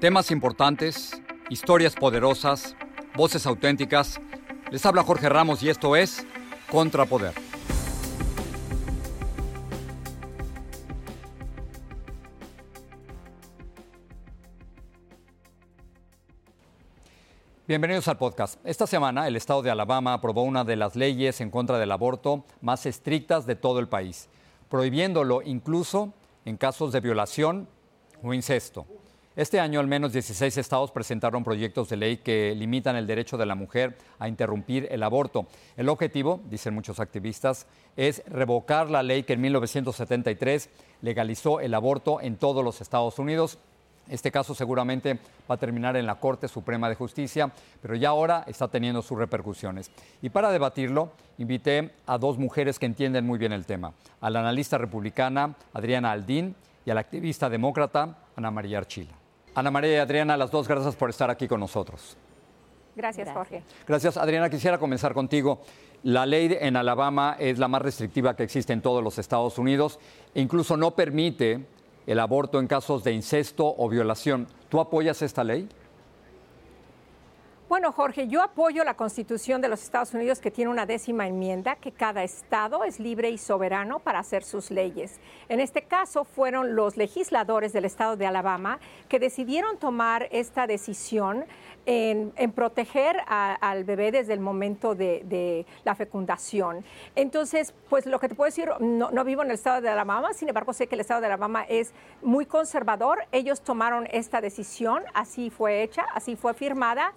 Temas importantes, historias poderosas, voces auténticas. Les habla Jorge Ramos y esto es Contrapoder. Bienvenidos al podcast. Esta semana el estado de Alabama aprobó una de las leyes en contra del aborto más estrictas de todo el país, prohibiéndolo incluso en casos de violación o incesto. Este año al menos 16 estados presentaron proyectos de ley que limitan el derecho de la mujer a interrumpir el aborto. El objetivo, dicen muchos activistas, es revocar la ley que en 1973 legalizó el aborto en todos los Estados Unidos. Este caso seguramente va a terminar en la Corte Suprema de Justicia, pero ya ahora está teniendo sus repercusiones. Y para debatirlo, invité a dos mujeres que entienden muy bien el tema, a la analista republicana Adriana Aldín y a la activista demócrata Ana María Archila. Ana María y Adriana, las dos, gracias por estar aquí con nosotros. Gracias, Jorge. Gracias, Adriana. Quisiera comenzar contigo. La ley en Alabama es la más restrictiva que existe en todos los Estados Unidos e incluso no permite el aborto en casos de incesto o violación. ¿Tú apoyas esta ley? Bueno, Jorge, yo apoyo la Constitución de los Estados Unidos que tiene una décima enmienda que cada estado es libre y soberano para hacer sus leyes. En este caso fueron los legisladores del estado de Alabama que decidieron tomar esta decisión en, proteger al bebé desde el momento de, la fecundación. Entonces, pues lo que te puedo decir, no, no, vivo en el estado de Alabama, sin embargo sé que el estado de Alabama es muy conservador. Ellos tomaron esta decisión, así fue hecha, así fue firmada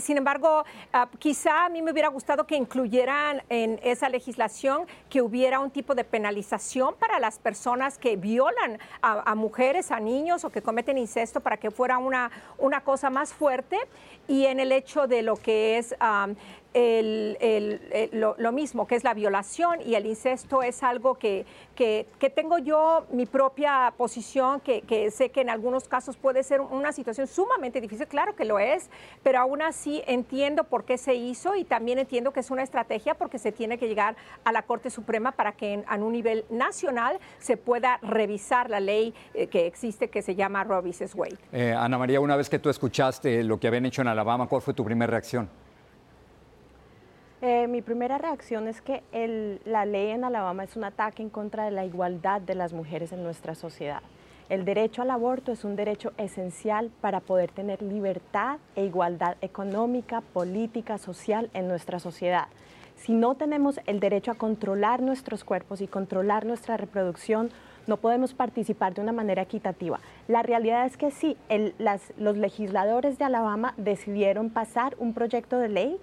sin embargo, ah, quizá a mí me hubiera gustado que incluyeran en esa legislación que hubiera un tipo de penalización para las personas que violan a, mujeres, a niños o que cometen incesto para que fuera una, una cosa más fuerte. Y en el hecho de lo que es el, lo, mismo, que es la violación y el incesto es algo que, que, tengo yo mi propia posición, que, sé que en algunos casos puede ser una situación sumamente difícil, claro que lo es, pero aún así entiendo por qué se hizo y también entiendo que es una estrategia porque se tiene que llegar a la Corte Suprema para que en, un nivel nacional se pueda revisar la ley eh, que existe que se llama Roe vs. Wade. Eh, Ana María, una vez que tú escuchaste lo que habían hecho en Alabama, ¿cuál fue tu primera reacción? Eh, mi primera reacción es que la ley en Alabama es un ataque en contra de la igualdad de las mujeres en nuestra sociedad. El derecho al aborto es un derecho esencial para poder tener libertad e igualdad económica, política, social en nuestra sociedad. Si no tenemos el derecho a controlar nuestros cuerpos y controlar nuestra reproducción, no podemos participar de una manera equitativa. La realidad es que sí, los legisladores de Alabama decidieron pasar un proyecto de ley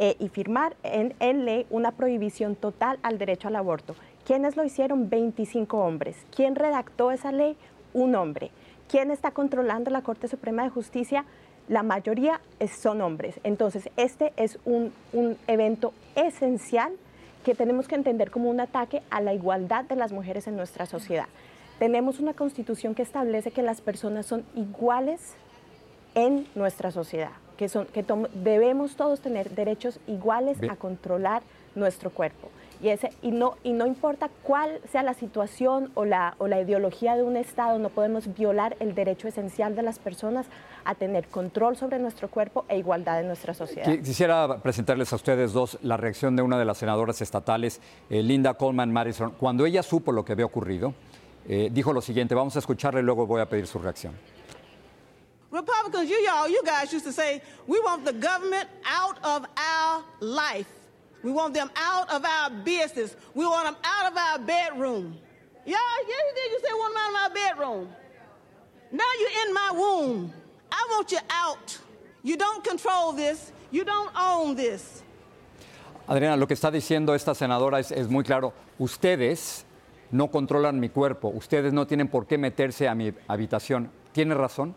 eh, y firmar en, en, ley una prohibición total al derecho al aborto. ¿Quiénes lo hicieron? 25 hombres. ¿Quién redactó esa ley? Un hombre. ¿Quién está controlando la Corte Suprema de Justicia? La mayoría son hombres. Entonces, este es un, un evento esencial que tenemos que entender como un ataque a la igualdad de las mujeres en nuestra sociedad. Tenemos una constitución que establece que las personas son iguales en nuestra sociedad que, son, que debemos todos tener derechos iguales a controlar nuestro cuerpo. Y, ese, y, no, y no importa cuál sea la situación o la, o la ideología de un Estado, no podemos violar el derecho esencial de las personas a tener control sobre nuestro cuerpo e igualdad en nuestra sociedad. Quisiera presentarles a ustedes dos la reacción de una de las senadoras estatales, eh, Linda Coleman Madison. Cuando ella supo lo que había ocurrido, eh, dijo lo siguiente, vamos a escucharle y luego voy a pedir su reacción. Republicans, you y'all, you guys used to say, we want the government out of our life. We want them out of our business. We want them out of our bedroom. Yeah, yeah, you did. You said want them out of our bedroom. Now you're in my womb. I want you out. You don't control this. You don't own this. Adriana, lo que está diciendo esta senadora es, es muy claro. Ustedes no controlan mi cuerpo. Ustedes no tienen por qué meterse a mi habitación. ¿Tiene razón?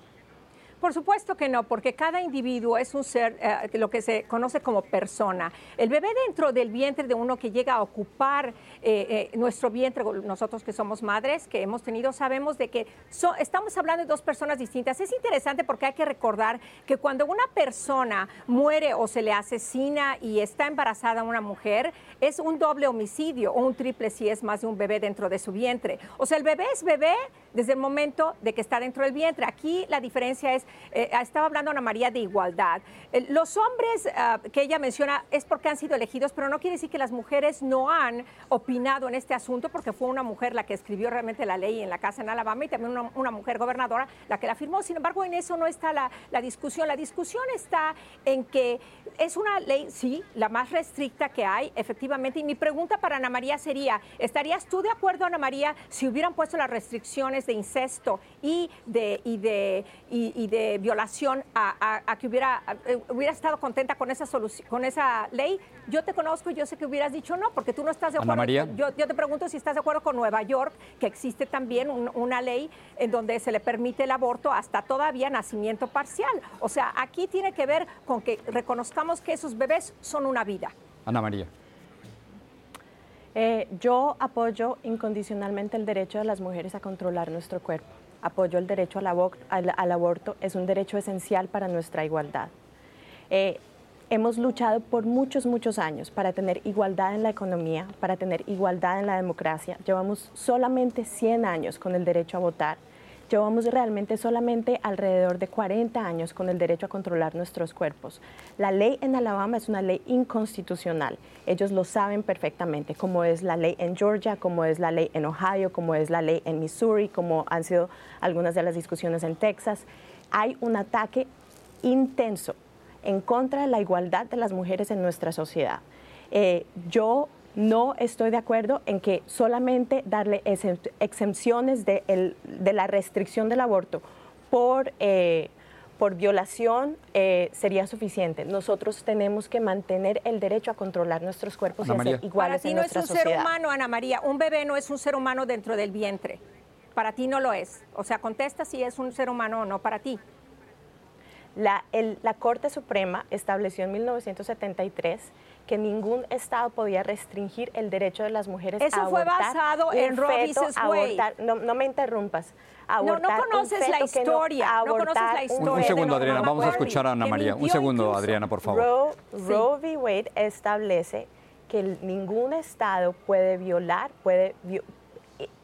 Por supuesto que no, porque cada individuo es un ser, eh, lo que se conoce como persona. El bebé dentro del vientre de uno que llega a ocupar eh, eh, nuestro vientre, nosotros que somos madres, que hemos tenido, sabemos de que estamos hablando de dos personas distintas. Es interesante porque hay que recordar que cuando una persona muere o se le asesina y está embarazada una mujer, es un doble homicidio o un triple si es más de un bebé dentro de su vientre. O sea, el bebé es bebé desde el momento de que está dentro del vientre. Aquí la diferencia es eh, estaba hablando Ana María de igualdad. Eh, los hombres ah, que ella menciona es porque han sido elegidos, pero no quiere decir que las mujeres no han opinado en este asunto, porque fue una mujer la que escribió realmente la ley en la casa en Alabama y también una, mujer gobernadora la que la firmó. Sin embargo, en eso no está la, la discusión. La discusión está en que es una ley, sí, la más restricta que hay, efectivamente. Y mi pregunta para Ana María sería, ¿estarías tú de acuerdo, Ana María, si hubieran puesto las restricciones de incesto y de, y de, y de violación a, que hubiera, eh, hubiera estado contenta con esa solución, con esa ley, yo te conozco y yo sé que hubieras dicho no, porque tú no estás de acuerdo. María. Yo, te pregunto si estás de acuerdo con Nueva York, que existe también una ley en donde se le permite el aborto hasta todavía nacimiento parcial. O sea, aquí tiene que ver con que reconozcamos que esos bebés son una vida. Ana María. Eh, yo apoyo incondicionalmente el derecho de las mujeres a controlar nuestro cuerpo apoyo el derecho al, aborto, es un derecho esencial para nuestra igualdad. Eh, hemos luchado por muchos, muchos años para tener igualdad en la economía, para tener igualdad en la democracia. Llevamos solamente 100 años con el derecho a votar Llevamos realmente solamente alrededor de 40 años con el derecho a controlar nuestros cuerpos. La ley en Alabama es una ley inconstitucional. Ellos lo saben perfectamente, como es la ley en Georgia, como es la ley en Ohio, como es la ley en Missouri, como han sido algunas de las discusiones en Texas. Hay un ataque intenso en contra de la igualdad de las mujeres en nuestra sociedad. Eh, yo no estoy de acuerdo en que solamente darle exenciones de, la restricción del aborto por, eh, por violación eh, sería suficiente. Nosotros tenemos que mantener el derecho a controlar nuestros cuerpos y a ser iguales Para ti no es un ser humano, Ana María. Un bebé no es un ser humano dentro del vientre. Para ti no lo es. O sea, contesta si es un ser humano o no para ti. La, la Corte Suprema estableció en 1973 que ningún Estado podía restringir el derecho de las mujeres Eso a abortar. Eso fue basado en Roe Wade. No, no, me interrumpas. no, no conoces la historia. No, conoces la historia. Un, segundo, Adriana. Vamos a escuchar a Ana María. Un segundo, Adriana, por favor. Roe, Roe v. Wade establece que ningún Estado puede violar, puede eh,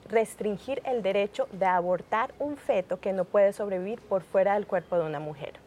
restringir el derecho de abortar un feto que no puede sobrevivir por fuera del cuerpo de una mujer.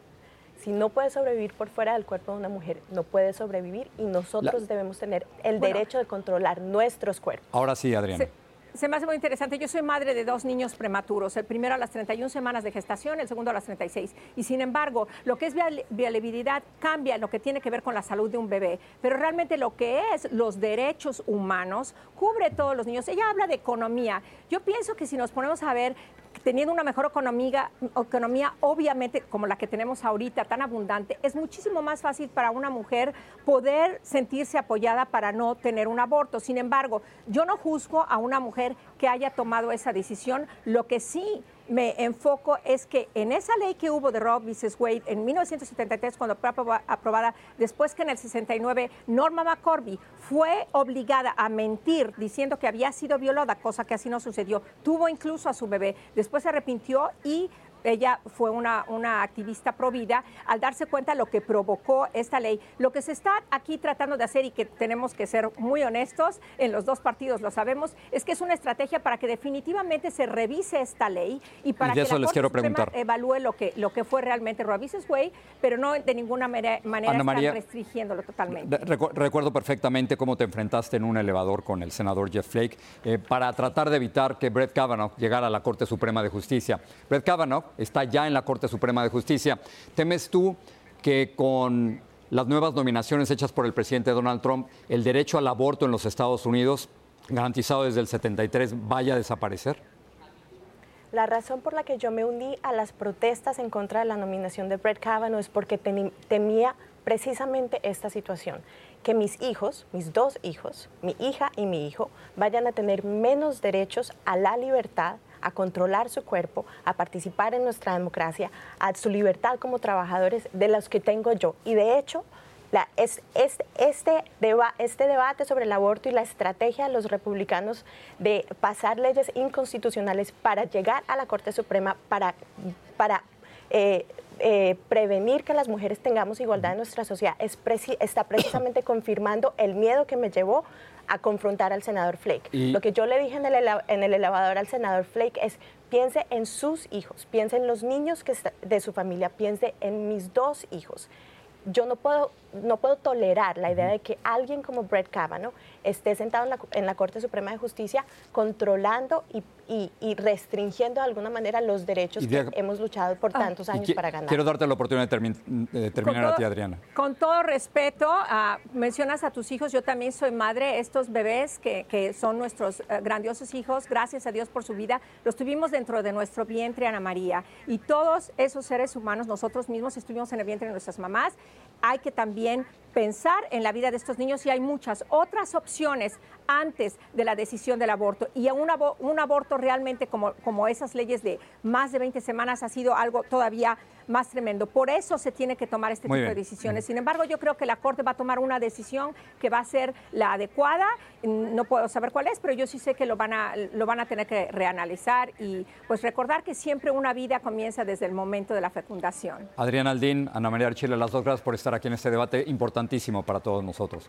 Si no puede sobrevivir por fuera del cuerpo de una mujer, no puede sobrevivir y nosotros debemos tener el derecho de controlar nuestros cuerpos. Ahora sí, Adriana. Se, me hace muy interesante. Yo soy madre de dos niños prematuros, el primero a las 31 semanas de gestación, el segundo a las 36. Y sin embargo, lo que es viabilidad cambia lo que tiene que ver con la salud de un bebé. Pero realmente lo que es los derechos humanos cubre todos los niños. Ella habla de economía. Yo pienso que si nos ponemos a ver teniendo una mejor economía, economía, obviamente como la que tenemos ahorita, tan abundante, es muchísimo más fácil para una mujer poder sentirse apoyada para no tener un aborto. Sin embargo, yo no juzgo a una mujer que haya tomado esa decisión. Lo que sí me enfoco es que en esa ley que hubo de Roe vs. Wade en 1973, cuando fue aprobada, después que en el 69 Norma McCorby fue obligada a mentir diciendo que había sido violada, cosa que así no sucedió, tuvo incluso a su bebé, después se arrepintió y ella fue una, una activista pro vida, al darse cuenta de lo que provocó esta ley. Lo que se está aquí tratando de hacer y que tenemos que ser muy honestos, en los dos partidos lo sabemos, es que es una estrategia para que definitivamente se revise esta ley y para que la les Corte Suprema evalúe lo que, lo que fue realmente vs. Wade, pero no de ninguna manera, manera Ana están María, restringiéndolo totalmente. Recu- recuerdo perfectamente cómo te enfrentaste en un elevador con el senador Jeff Flake eh, para tratar de evitar que Brett Kavanaugh llegara a la Corte Suprema de Justicia. Brett Kavanaugh está ya en la Corte Suprema de Justicia. ¿Temes tú que con las nuevas nominaciones hechas por el presidente Donald Trump, el derecho al aborto en los Estados Unidos, garantizado desde el 73, vaya a desaparecer? La razón por la que yo me uní a las protestas en contra de la nominación de Brett Kavanaugh es porque temía precisamente esta situación, que mis hijos, mis dos hijos, mi hija y mi hijo, vayan a tener menos derechos a la libertad, a controlar su cuerpo, a participar en nuestra democracia, a su libertad como trabajadores de los que tengo yo. Y de hecho, este, este debate sobre el aborto y la estrategia de los republicanos de pasar leyes inconstitucionales para llegar a la Corte Suprema, para, para eh, eh, prevenir que las mujeres tengamos igualdad en nuestra sociedad, es preci- está precisamente confirmando el miedo que me llevó a confrontar al senador Flake. Y- Lo que yo le dije en el, en el elevador al senador Flake es, piense en sus hijos, piense en los niños que de su familia, piense en mis dos hijos. Yo no puedo, no puedo tolerar la idea de que alguien como Brett Kavanaugh esté sentado en la, en la Corte Suprema de Justicia controlando y, y- y restringiendo de alguna manera los derechos que hemos luchado por tantos Y años qui- para ganar. Quiero darte la oportunidad de, termin- de terminar a ti, Adriana. Con todo respeto, ah, mencionas a tus hijos, yo también soy madre, estos bebés que, que son nuestros eh, grandiosos hijos, gracias a Dios por su vida, los tuvimos dentro de nuestro vientre, Ana María, y todos esos seres humanos, nosotros mismos estuvimos en el vientre de nuestras mamás, hay que también pensar en la vida de estos niños y hay muchas otras opciones antes de la decisión del aborto. Y un, abo- un aborto realmente como, como esas leyes de más de 20 semanas ha sido algo todavía más tremendo. Por eso se tiene que tomar este Muy tipo de decisiones. Sin embargo, yo creo que la Corte va a tomar una decisión que va a ser la adecuada. No puedo saber cuál es, pero yo sí sé que lo van a, lo van a tener que reanalizar y pues recordar que siempre una vida comienza desde el momento de la fecundación. Adriana Aldín, Ana María Archila, las dos gracias por estar aquí en este debate importantísimo para todos nosotros.